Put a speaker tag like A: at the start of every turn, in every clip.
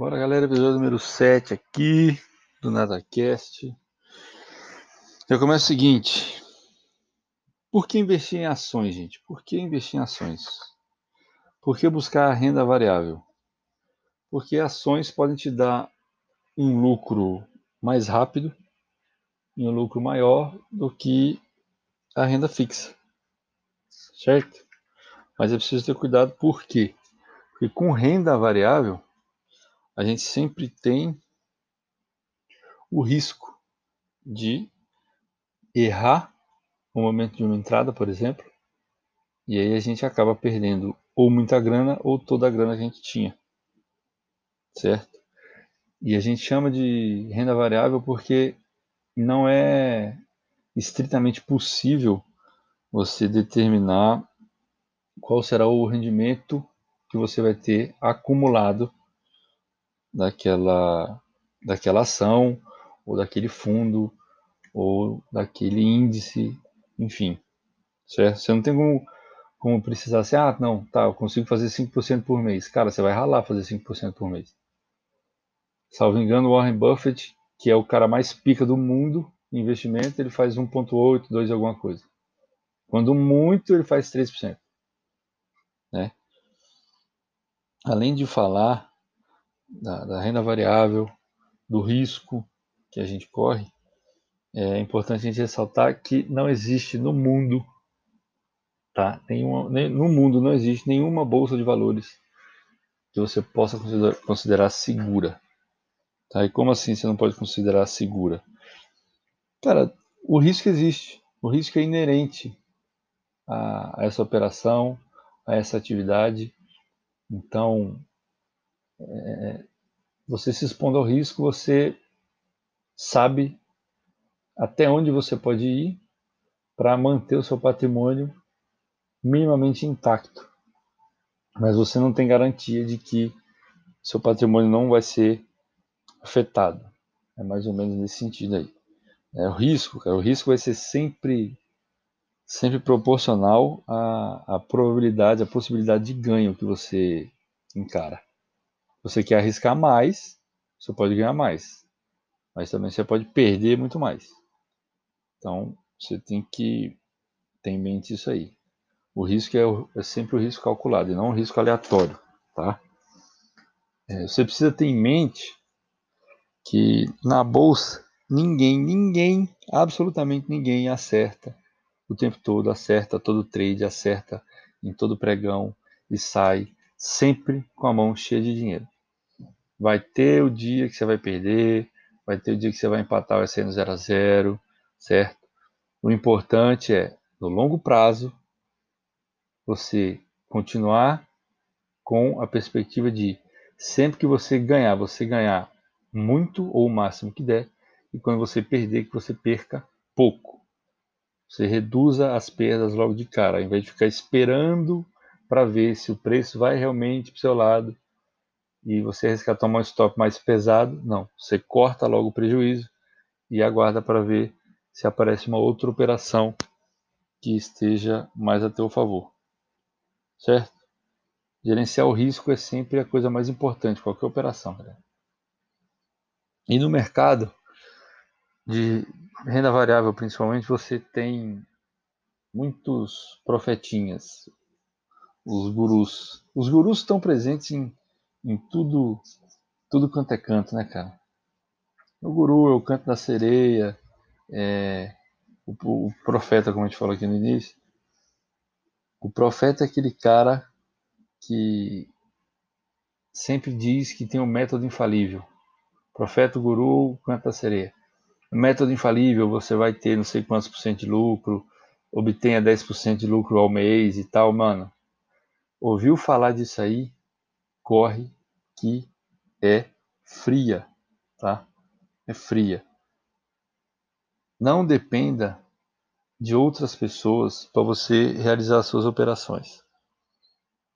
A: Bora galera, episódio número 7 aqui do NadaCast. Eu começo o seguinte. Por que investir em ações, gente? Por que investir em ações? Por que buscar a renda variável? Porque ações podem te dar um lucro mais rápido e um lucro maior do que a renda fixa. Certo? Mas é preciso ter cuidado por quê? Porque com renda variável a gente sempre tem o risco de errar no momento de uma entrada, por exemplo, e aí a gente acaba perdendo ou muita grana ou toda a grana que a gente tinha, certo? E a gente chama de renda variável porque não é estritamente possível você determinar qual será o rendimento que você vai ter acumulado daquela, daquela ação, ou daquele fundo, ou daquele índice, enfim. Certo? Você não tem como, como precisar assim, ah, não, tá, eu consigo fazer 5% por mês. Cara, você vai ralar fazer 5% por mês. Salvo engano, Warren Buffett, que é o cara mais pica do mundo em investimento, ele faz 1,8, 2 alguma coisa. Quando muito, ele faz 3%. Né? Além de falar da, da renda variável, do risco que a gente corre, é importante a gente ressaltar que não existe no mundo, tá? Nenhuma, no mundo não existe nenhuma bolsa de valores que você possa considerar, considerar segura. Tá? E como assim você não pode considerar segura? Cara, o risco existe. O risco é inerente a, a essa operação, a essa atividade. Então, é, você se expondo ao risco, você sabe até onde você pode ir para manter o seu patrimônio minimamente intacto. Mas você não tem garantia de que seu patrimônio não vai ser afetado. É mais ou menos nesse sentido aí. É o risco, cara, o risco vai ser sempre sempre proporcional à, à probabilidade, à possibilidade de ganho que você encara você quer arriscar mais, você pode ganhar mais. Mas também você pode perder muito mais. Então, você tem que ter em mente isso aí. O risco é, é sempre o risco calculado e não o risco aleatório, tá? É, você precisa ter em mente que na bolsa ninguém, ninguém, absolutamente ninguém acerta o tempo todo, acerta todo trade, acerta em todo pregão e sai sempre com a mão cheia de dinheiro. Vai ter o dia que você vai perder, vai ter o dia que você vai empatar, vai ser no 0 a 0 certo? O importante é, no longo prazo, você continuar com a perspectiva de sempre que você ganhar, você ganhar muito ou o máximo que der, e quando você perder, que você perca pouco. Você reduza as perdas logo de cara, ao invés de ficar esperando para ver se o preço vai realmente para o seu lado e você arriscar tomar um stop mais pesado, não. Você corta logo o prejuízo e aguarda para ver se aparece uma outra operação que esteja mais a teu favor. Certo? Gerenciar o risco é sempre a coisa mais importante, qualquer operação. Galera. E no mercado de renda variável, principalmente, você tem muitos profetinhas, os gurus. Os gurus estão presentes em, em tudo, tudo quanto é canto, né, cara? O guru é o canto da sereia, é, o, o profeta, como a gente falou aqui no início. O profeta é aquele cara que sempre diz que tem um método infalível. Profeta, guru, canto da sereia. Método infalível, você vai ter não sei quantos por cento de lucro, obtenha 10% de lucro ao mês e tal, mano. Ouviu falar disso aí? Corre que é fria, tá? É fria. Não dependa de outras pessoas para você realizar suas operações.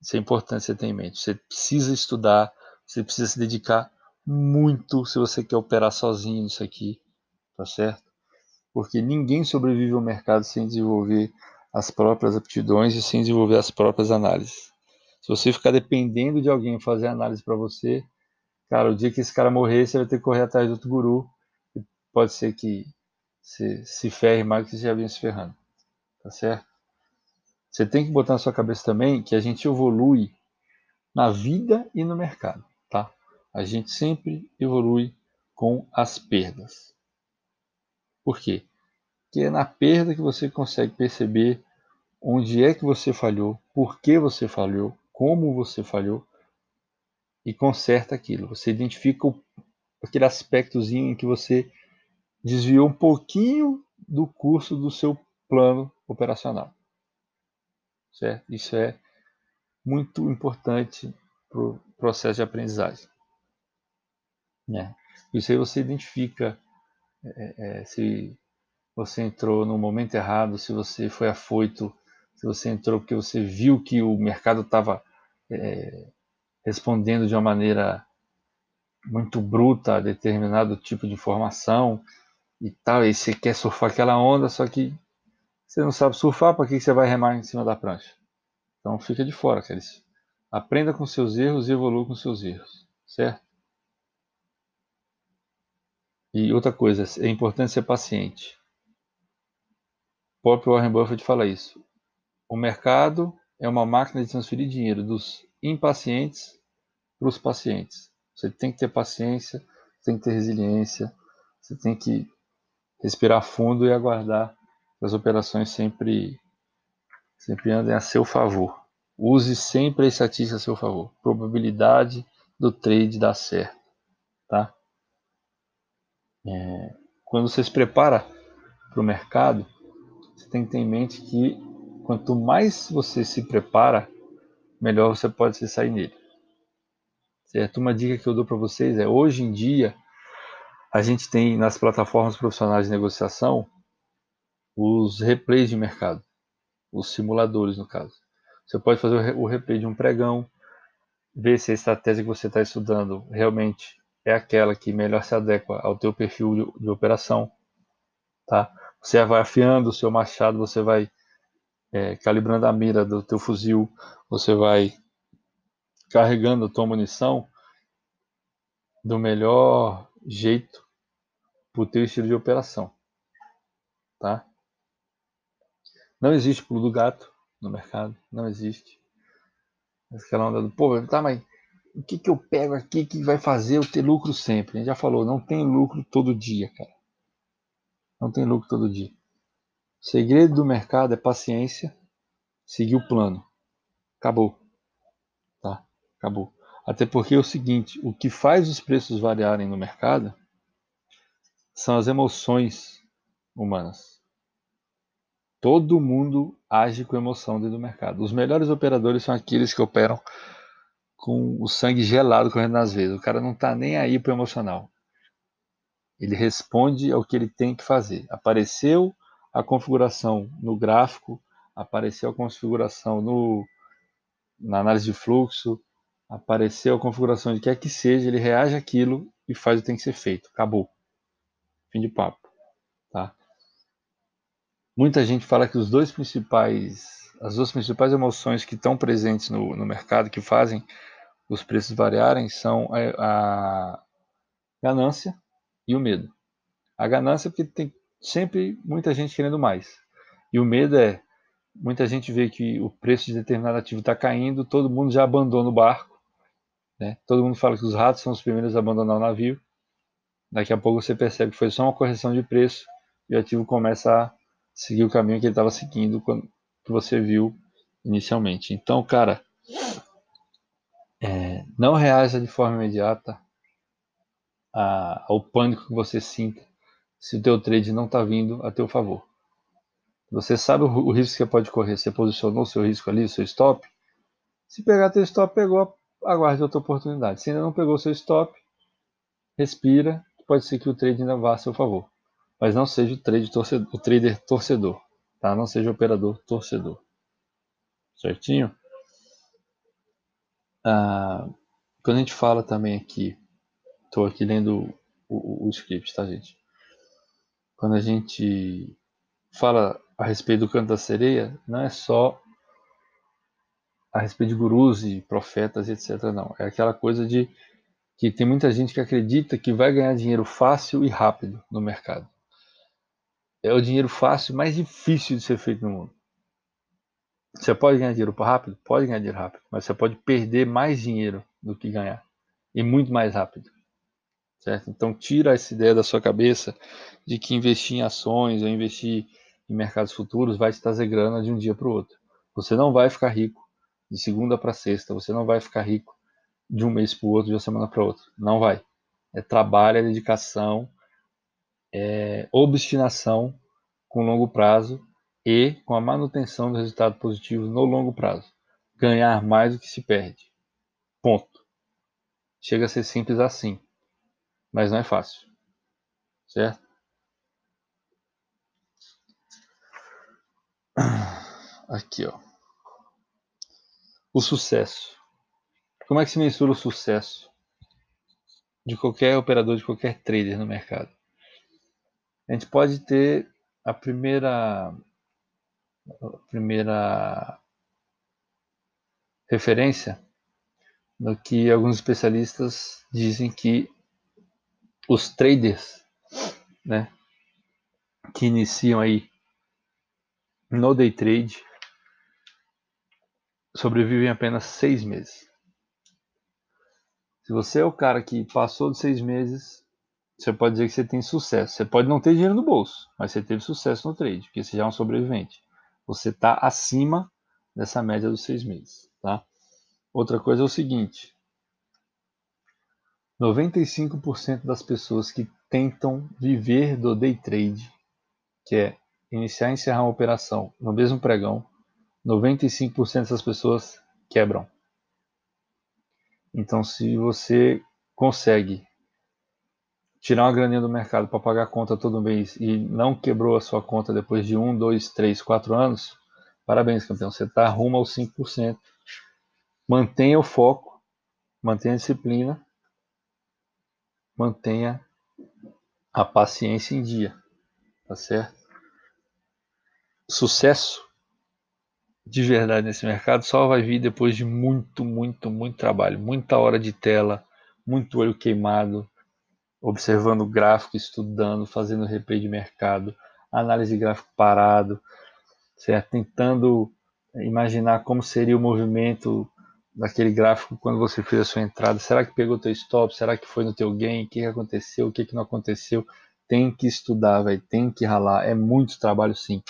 A: Isso é importante você ter em mente. Você precisa estudar, você precisa se dedicar muito se você quer operar sozinho nisso aqui, tá certo? Porque ninguém sobrevive ao mercado sem desenvolver as próprias aptidões e sem desenvolver as próprias análises. Se você ficar dependendo de alguém fazer análise para você, cara, o dia que esse cara morrer, você vai ter que correr atrás de outro guru. E pode ser que você se ferre mais do que você já vinha se ferrando. Tá certo? Você tem que botar na sua cabeça também que a gente evolui na vida e no mercado, tá? A gente sempre evolui com as perdas. Por quê? Porque é na perda que você consegue perceber onde é que você falhou, por que você falhou, como você falhou e conserta aquilo. Você identifica o, aquele aspectozinho em que você desviou um pouquinho do curso do seu plano operacional. Certo? Isso é muito importante para o processo de aprendizagem. É. Isso aí você identifica é, é, se você entrou no momento errado, se você foi afoito, se você entrou porque você viu que o mercado estava é, respondendo de uma maneira muito bruta a determinado tipo de informação e tal, e você quer surfar aquela onda, só que você não sabe surfar, para que você vai remar em cima da prancha? Então fica de fora, Carice. Aprenda com seus erros e evolua com seus erros, certo? E outra coisa, é importante ser paciente. O próprio Warren Buffett fala isso. O mercado é uma máquina de transferir dinheiro dos impacientes para os pacientes. Você tem que ter paciência, tem que ter resiliência, você tem que respirar fundo e aguardar que as operações sempre, sempre andem a seu favor. Use sempre a estatística a seu favor. Probabilidade do trade dar certo. Tá? É, quando você se prepara para o mercado, você tem que ter em mente que quanto mais você se prepara, melhor você pode se sair nele. Certo? Uma dica que eu dou para vocês é: hoje em dia, a gente tem nas plataformas profissionais de negociação os replays de mercado, os simuladores, no caso. Você pode fazer o replay de um pregão, ver se a estratégia que você está estudando realmente é aquela que melhor se adequa ao teu perfil de, de operação, tá? Você vai afiando o seu machado, você vai é, calibrando a mira do teu fuzil, você vai carregando a tua munição do melhor jeito para o teu estilo de operação, tá? Não existe pulo do gato no mercado, não existe. Aquela onda do, pô, tá, mas o que, que eu pego aqui que vai fazer eu ter lucro sempre? A gente já falou, não tem lucro todo dia, cara. Não tem lucro todo dia. Segredo do mercado é paciência, seguir o plano. Acabou. Tá? Acabou. Até porque é o seguinte, o que faz os preços variarem no mercado são as emoções humanas. Todo mundo age com emoção dentro do mercado. Os melhores operadores são aqueles que operam com o sangue gelado correndo nas veias. O cara não está nem aí para o emocional. Ele responde ao que ele tem que fazer. Apareceu a configuração no gráfico, apareceu a configuração no, na análise de fluxo, apareceu a configuração de quer que seja, ele reage àquilo e faz o que tem que ser feito. Acabou. Fim de papo. Tá? Muita gente fala que os dois principais, as duas principais emoções que estão presentes no, no mercado, que fazem os preços variarem são a, a ganância e o medo. A ganância porque tem sempre muita gente querendo mais. E o medo é muita gente vê que o preço de determinado ativo está caindo, todo mundo já abandona o barco. Né? Todo mundo fala que os ratos são os primeiros a abandonar o navio. Daqui a pouco você percebe que foi só uma correção de preço e o ativo começa a seguir o caminho que ele estava seguindo quando que você viu inicialmente. Então, cara, é, não reaja de forma imediata ao pânico que você sinta se o teu trade não está vindo a teu favor. Você sabe o, risco que pode correr, você posicionou o seu risco ali, o seu stop. Se pegar teu stop, pegou, aguarde outra oportunidade. Se ainda não pegou seu stop, respira, pode ser que o trade ainda vá a seu favor. Mas não seja o, trade torcedor, o trader torcedor, tá? Não seja o operador torcedor. Certinho? Ah, quando a gente fala também aqui, estou aqui lendo o, o, o script, tá, gente? Quando a gente fala a respeito do canto da sereia, não é só a respeito de gurus e profetas, etc. Não. É aquela coisa de que tem muita gente que acredita que vai ganhar dinheiro fácil e rápido no mercado. É o dinheiro fácil mais difícil de ser feito no mundo. Você pode ganhar dinheiro rápido? Pode ganhar dinheiro rápido, mas você pode perder mais dinheiro do que ganhar e muito mais rápido. Certo? Então tira essa ideia da sua cabeça de que investir em ações ou investir em mercados futuros vai te trazer grana de um dia para o outro. Você não vai ficar rico de segunda para sexta, você não vai ficar rico de um mês para o outro, de uma semana para outra. Não vai. É trabalho, é dedicação, é obstinação com longo prazo e com a manutenção do resultado positivo no longo prazo. Ganhar mais do que se perde. Ponto. Chega a ser simples assim, mas não é fácil. Certo? Aqui, ó. O sucesso. Como é que se mensura o sucesso de qualquer operador, de qualquer trader no mercado? A gente pode ter a primeira, a primeira referência no que alguns especialistas dizem que os traders, né, que iniciam aí no day trade sobrevivem apenas seis meses. Se você é o cara que passou de seis meses, você pode dizer que você tem sucesso. Você pode não ter dinheiro no bolso, mas você teve sucesso no trade, porque você já é um sobrevivente. Você está acima dessa média dos seis meses. Tá? Outra coisa é o seguinte: 95% das pessoas que tentam viver do day trade, que é iniciar e encerrar uma operação no mesmo pregão, 95% dessas pessoas quebram. Então, se você consegue tirar uma graninha do mercado para pagar a conta todo mês e não quebrou a sua conta depois de um, dois, três, quatro anos, parabéns, campeão. Você está rumo aos 5%. Mantenha o foco, mantenha a disciplina, mantenha a paciência em dia. Tá certo? Sucesso de verdade nesse mercado só vai vir depois de muito, muito, muito trabalho, muita hora de tela, muito olho queimado, observando gráfico, estudando, fazendo replay de mercado, análise gráfico parado, certo? Tentando imaginar como seria o movimento daquele gráfico quando você fez a sua entrada. Será que pegou teu stop? Será que foi no teu gain? O que aconteceu? O que, que não aconteceu? Tem que estudar, velho. Tem que ralar. É muito trabalho, sim.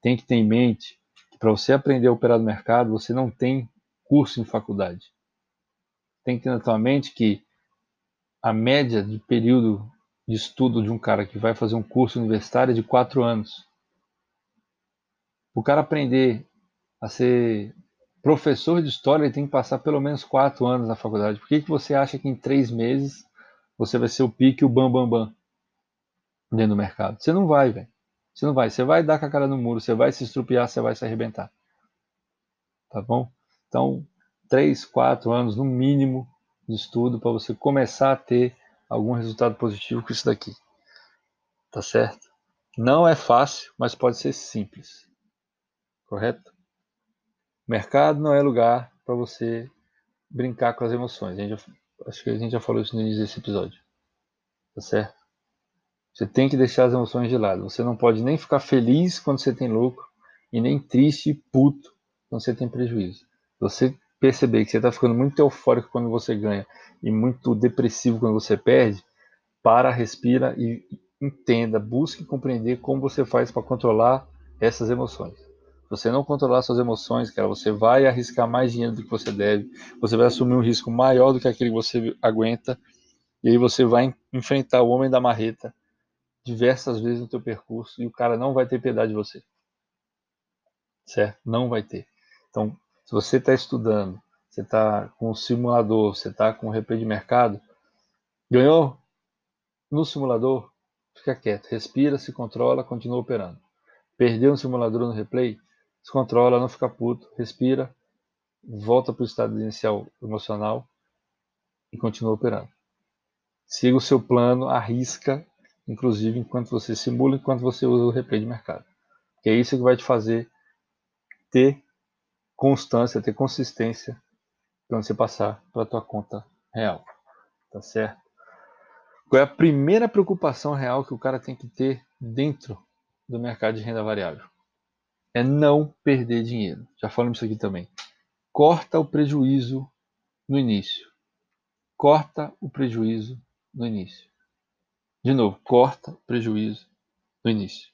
A: Tem que ter em mente para você aprender a operar no mercado, você não tem curso em faculdade. Tem que ter na tua mente que a média de período de estudo de um cara que vai fazer um curso universitário é de quatro anos. O cara aprender a ser professor de história, tem que passar pelo menos quatro anos na faculdade. Por que, que você acha que em três meses você vai ser o pique o bam bam bam dentro do mercado? Você não vai, velho. Você não vai, você vai dar com a cara no muro, você vai se estrupiar, você vai se arrebentar. Tá bom? Então, três, quatro anos no mínimo de estudo para você começar a ter algum resultado positivo com isso daqui. Tá certo? Não é fácil, mas pode ser simples. Correto? Mercado não é lugar para você brincar com as emoções. Já, acho que a gente já falou isso no início desse episódio. Tá certo? Você tem que deixar as emoções de lado. Você não pode nem ficar feliz quando você tem lucro e nem triste e puto quando você tem prejuízo. Você perceber que você está ficando muito eufórico quando você ganha e muito depressivo quando você perde, para, respira e entenda, busque compreender como você faz para controlar essas emoções. Você não controlar suas emoções, cara, você vai arriscar mais dinheiro do que você deve, você vai assumir um risco maior do que aquele que você aguenta, e aí você vai enfrentar o homem da marreta diversas vezes no teu percurso e o cara não vai ter piedade de você. Certo? Não vai ter. Então, se você está estudando, você está com o simulador, você está com o replay de mercado, ganhou no simulador, fica quieto, respira, se controla, continua operando. Perdeu no simulador no replay, se controla, não fica puto, respira, volta para o estado inicial emocional e continua operando. Siga o seu plano, arrisca inclusive enquanto você simula, enquanto você usa o replay de mercado. Que é isso que vai te fazer ter constância, ter consistência quando você passar para a tua conta real. Tá certo? Qual é a primeira preocupação real que o cara tem que ter dentro do mercado de renda variável? É não perder dinheiro. Já falamos isso aqui também. Corta o prejuízo no início. Corta o prejuízo no início. De novo, corta o prejuízo no início.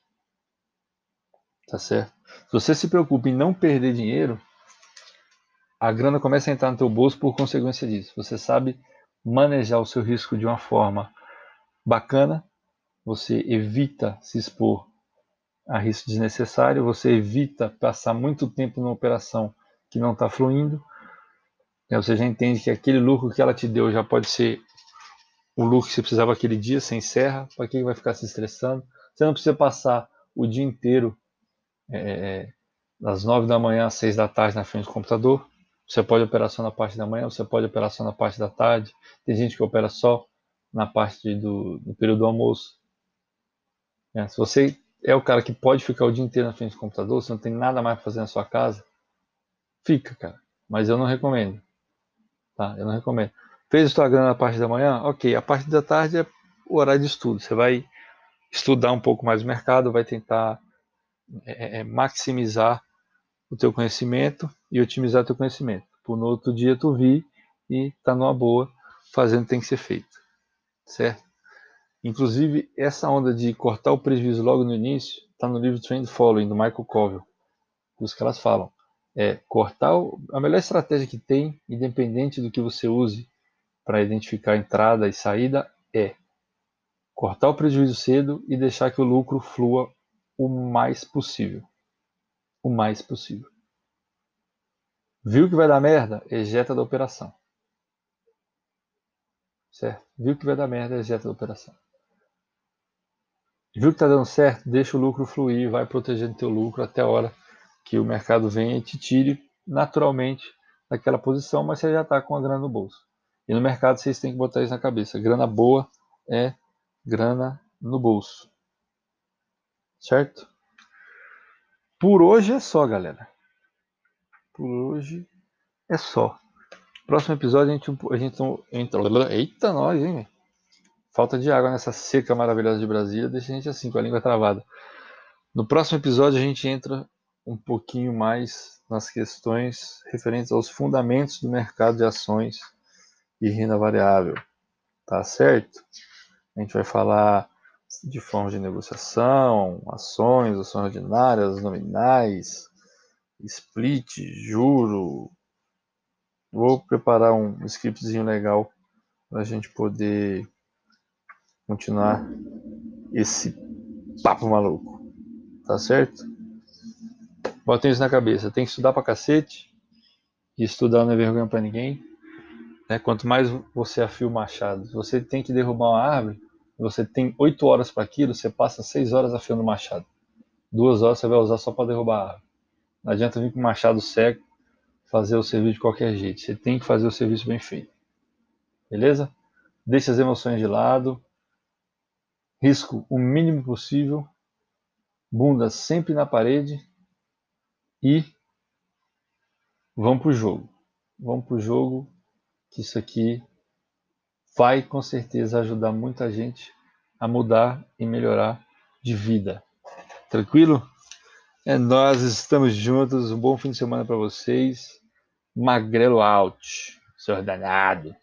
A: Tá certo? Se você se preocupa em não perder dinheiro, a grana começa a entrar no teu bolso por consequência disso. Você sabe manejar o seu risco de uma forma bacana, você evita se expor a risco desnecessário, você evita passar muito tempo numa operação que não está fluindo, né? você já entende que aquele lucro que ela te deu já pode ser o lucro que você precisava aquele dia, você encerra, para que vai ficar se estressando? Você não precisa passar o dia inteiro é, é, das 9 da manhã às 6 da tarde na frente do computador. Você pode operar só na parte da manhã, você pode operar só na parte da tarde. Tem gente que opera só na parte do, do período do almoço. É, se você é o cara que pode ficar o dia inteiro na frente do computador, você não tem nada mais para fazer na sua casa, fica, cara. Mas eu não recomendo. Tá? Eu não recomendo. Fez o grana na parte da manhã? Ok. A parte da tarde é o horário de estudo. Você vai estudar um pouco mais o mercado, vai tentar é, é, é maximizar o teu conhecimento e otimizar o teu conhecimento. Por no outro dia tu vir e tá numa boa, fazendo tem que ser feito. Certo? Inclusive, essa onda de cortar o prejuízo logo no início está no livro Trend Following, do Michael Covell. Os caras falam. É cortar o, a melhor estratégia que tem, independente do que você use para identificar entrada e saída, é cortar o prejuízo cedo e deixar que o lucro flua o mais possível. O mais possível. Viu que vai dar merda? Ejeta da operação. Certo? Viu que vai dar merda? Ejeta da operação. Viu que está dando certo? Deixa o lucro fluir, vai protegendo teu lucro até a hora que o mercado venha e te tire naturalmente daquela posição, mas você já está com a grana no bolso. E no mercado vocês têm que botar isso na cabeça. Grana boa é grana no bolso. Certo? Por hoje é só, galera. Por hoje é só. Próximo episódio a gente, a gente entra. Eita, nós, hein? Falta de água nessa seca maravilhosa de Brasília deixa a gente assim, com a língua travada. No próximo episódio a gente entra um pouquinho mais nas questões referentes aos fundamentos do mercado de ações e renda variável. Tá certo? A gente vai falar de formas de negociação, ações, ações ordinárias, nominais, split, juro. Vou preparar um scriptzinho legal para a gente poder continuar esse papo maluco. Tá certo? Botem isso na cabeça. Tem que estudar pra cacete. E estudar não é vergonha pra ninguém. Né? Quanto mais você afia o machado, você tem que derrubar uma árvore, você tem 8 horas para aquilo, você passa 6 horas afiando o machado. Duas horas você vai usar só para derrubar a árvore. Não adianta vir com o machado cego fazer o serviço de qualquer jeito. Você tem que fazer o serviço bem feito. Beleza? Deixe as emoções de lado. Risco o mínimo possível. Bunda sempre na parede. E vamos pro jogo. Vamos pro jogo que isso aqui vai com certeza ajudar muita gente a mudar e melhorar de vida. Tranquilo? É nós, estamos juntos. Um bom fim de semana para vocês. Magrelo out, seu danado.